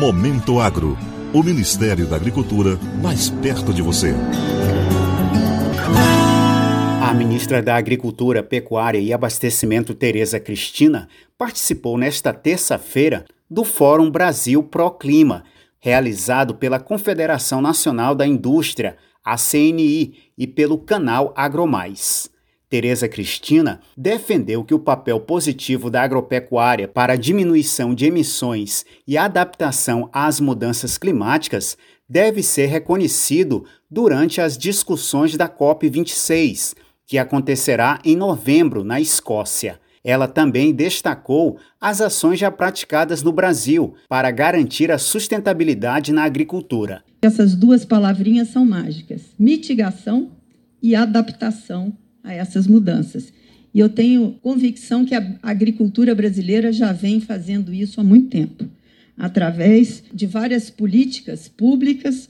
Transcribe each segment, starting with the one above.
Momento Agro. O Ministério da Agricultura mais perto de você. A ministra da Agricultura, Pecuária e Abastecimento, Tereza Cristina, participou nesta terça-feira do Fórum Brasil Pro Clima, realizado pela Confederação Nacional da Indústria, a CNI, e pelo canal AgroMais. Tereza Cristina defendeu que o papel positivo da agropecuária para a diminuição de emissões e adaptação às mudanças climáticas deve ser reconhecido durante as discussões da COP26, que acontecerá em novembro na Escócia. Ela também destacou as ações já praticadas no Brasil para garantir a sustentabilidade na agricultura. Essas duas palavrinhas são mágicas: mitigação e adaptação a essas mudanças. E eu tenho convicção que a agricultura brasileira já vem fazendo isso há muito tempo, através de várias políticas públicas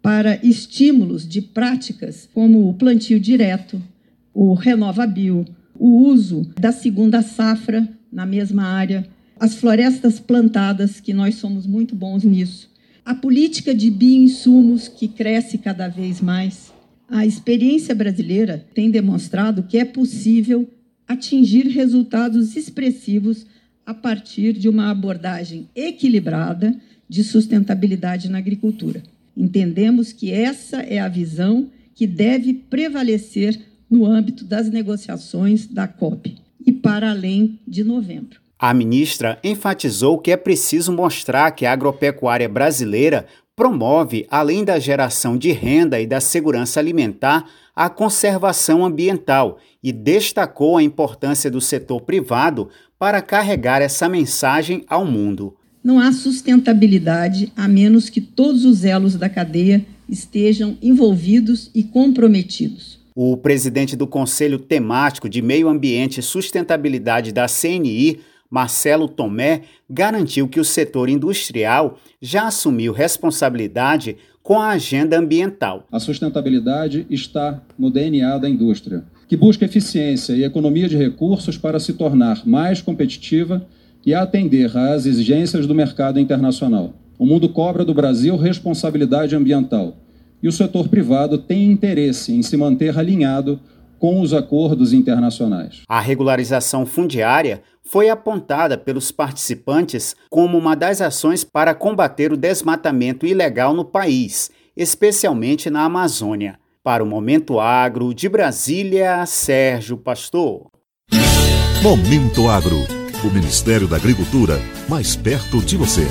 para estímulos de práticas como o plantio direto, o RenovaBio, o uso da segunda safra na mesma área, as florestas plantadas, que nós somos muito bons nisso, a política de bioinsumos, que cresce cada vez mais, a experiência brasileira tem demonstrado que é possível atingir resultados expressivos a partir de uma abordagem equilibrada de sustentabilidade na agricultura. Entendemos que essa é a visão que deve prevalecer no âmbito das negociações da COP e para além de novembro. A ministra enfatizou que é preciso mostrar que a agropecuária brasileira promove, além da geração de renda e da segurança alimentar, a conservação ambiental e destacou a importância do setor privado para carregar essa mensagem ao mundo. Não há sustentabilidade a menos que todos os elos da cadeia estejam envolvidos e comprometidos. O presidente do Conselho Temático de Meio Ambiente e Sustentabilidade da CNI, Marcelo Tomé garantiu que o setor industrial já assumiu responsabilidade com a agenda ambiental. A sustentabilidade está no DNA da indústria, que busca eficiência e economia de recursos para se tornar mais competitiva e atender às exigências do mercado internacional. O mundo cobra do Brasil responsabilidade ambiental e o setor privado tem interesse em se manter alinhado com os acordos internacionais. A regularização fundiária foi apontada pelos participantes como uma das ações para combater o desmatamento ilegal no país, especialmente na Amazônia. Para o Momento Agro, de Brasília, Sérgio Pastor. Momento Agro, o Ministério da Agricultura, mais perto de você.